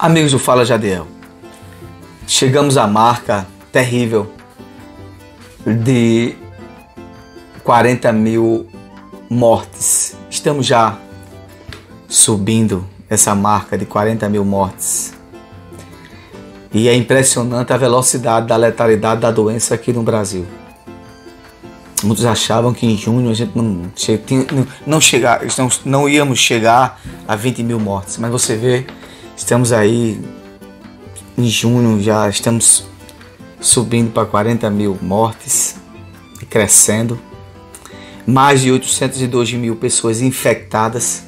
Amigos do Fala Jadiel, chegamos à marca terrível de 40 mil mortes. Estamos já subindo essa marca de 40 mil mortes. E é impressionante a velocidade da letalidade da doença aqui no Brasil. Muitos achavam que em junho a gente não, não, chegar, não, não íamos chegar a 20 mil mortes, mas você vê Estamos aí em junho, já estamos subindo para 40 mil mortes e crescendo. Mais de 802 mil pessoas infectadas.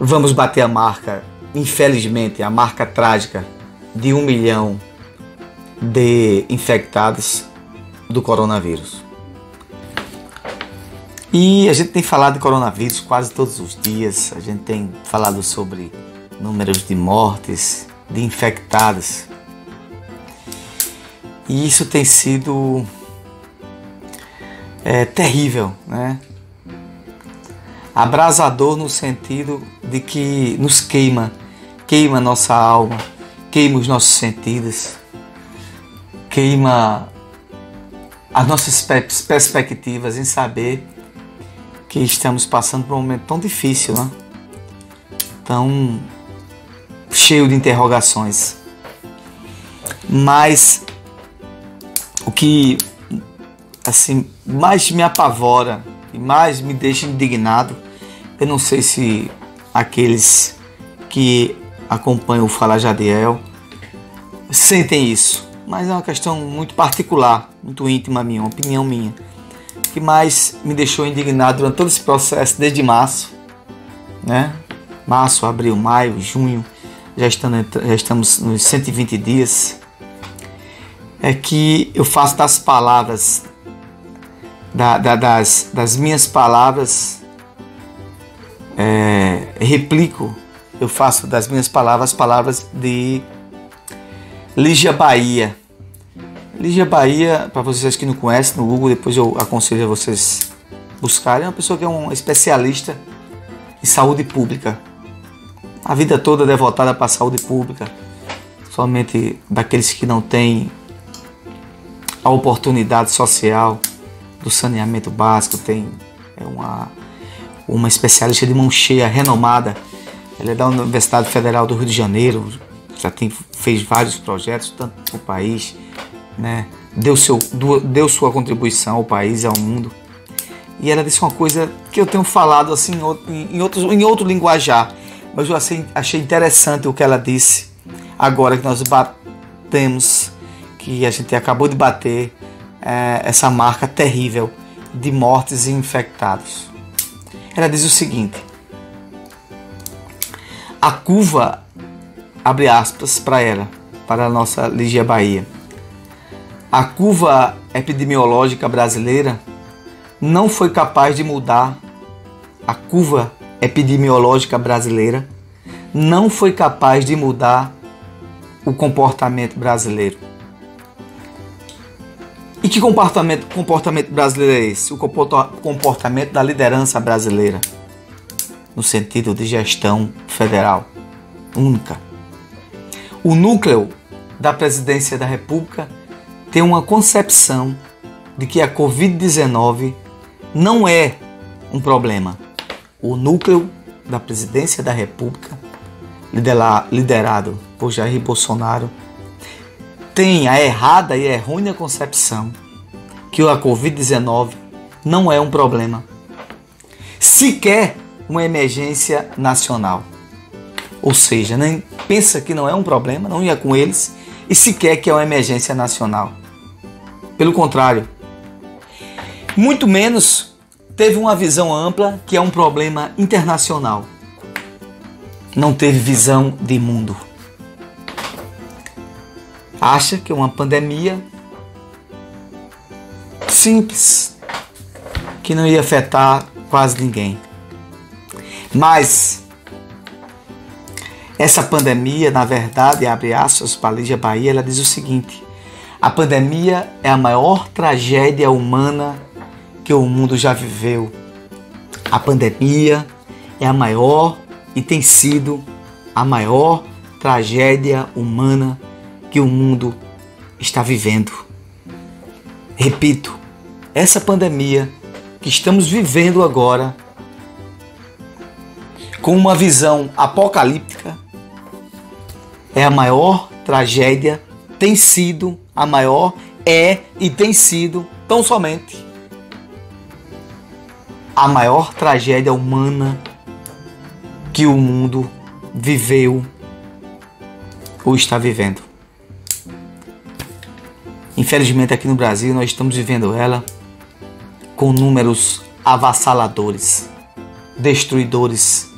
Vamos bater a marca, infelizmente, a marca trágica de um milhão de infectados do coronavírus. E a gente tem falado de coronavírus quase todos os dias, a gente tem falado sobre números de mortes, de infectados. E isso tem sido é, terrível, né? Abrasador no sentido de que nos queima, queima nossa alma, queima os nossos sentidos, queima as nossas perspectivas em saber que estamos passando por um momento tão difícil, né? tão cheio de interrogações. Mas o que assim mais me apavora e mais me deixa indignado, eu não sei se aqueles que acompanham o Fala Jadiel sentem isso, mas é uma questão muito particular, muito íntima minha, uma opinião minha, que mais me deixou indignado durante todo esse processo desde março, né? Março, abril, maio, junho, já, estando, já estamos nos 120 dias, é que eu faço das palavras, da, da, das, das minhas palavras, é, replico, eu faço das minhas palavras palavras de Lígia Bahia. Lígia Bahia, para vocês que não conhecem, no Google, depois eu aconselho a vocês buscarem, é uma pessoa que é um especialista em saúde pública a vida toda devotada para a saúde pública, somente daqueles que não têm a oportunidade social do saneamento básico, tem é uma, uma especialista de mão cheia, renomada. Ela é da Universidade Federal do Rio de Janeiro, já tem, fez vários projetos, tanto para o país, né? deu, seu, deu sua contribuição ao país e ao mundo. E ela disse uma coisa que eu tenho falado assim em outro, em outro linguajar, mas eu achei, interessante o que ela disse agora que nós batemos, que a gente acabou de bater é, essa marca terrível de mortes e infectados. Ela diz o seguinte: a curva, abre aspas para ela, para a nossa Ligia Bahia. A curva epidemiológica brasileira não foi capaz de mudar a curva epidemiológica brasileira não foi capaz de mudar o comportamento brasileiro. E que comportamento, comportamento brasileiro é esse? O comportamento da liderança brasileira, no sentido de gestão federal única. O núcleo da presidência da República tem uma concepção de que a Covid-19 não é um problema, o núcleo da presidência da República, liderado por Jair Bolsonaro, tem a errada e errônea concepção que a Covid-19 não é um problema, sequer uma emergência nacional. Ou seja, nem pensa que não é um problema, não ia com eles, e sequer que é uma emergência nacional. Pelo contrário, muito menos teve uma visão ampla que é um problema internacional. Não teve visão de mundo. Acha que é uma pandemia simples, que não ia afetar quase ninguém. Mas essa pandemia, na verdade, abre aspas para Lígia Bahia, ela diz o seguinte: a pandemia é a maior tragédia humana que o mundo já viveu. A pandemia é a maior e tem sido a maior tragédia humana que o mundo está vivendo. Repito, essa pandemia que estamos vivendo agora, com uma visão apocalíptica, é a maior tragédia, tem sido a maior, é e tem sido tão somente a maior tragédia humana que o mundo viveu ou está vivendo. Infelizmente, aqui no Brasil, nós estamos vivendo ela com números avassaladores, destruidores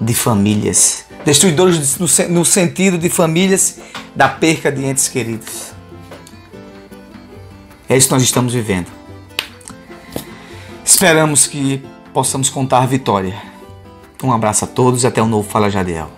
de famílias, destruidores no, sentido de famílias da perca de entes queridos. É isso que nós estamos vivendo. Esperamos que possamos contar vitória. Um abraço a todos e até o novo Fala Jadiel.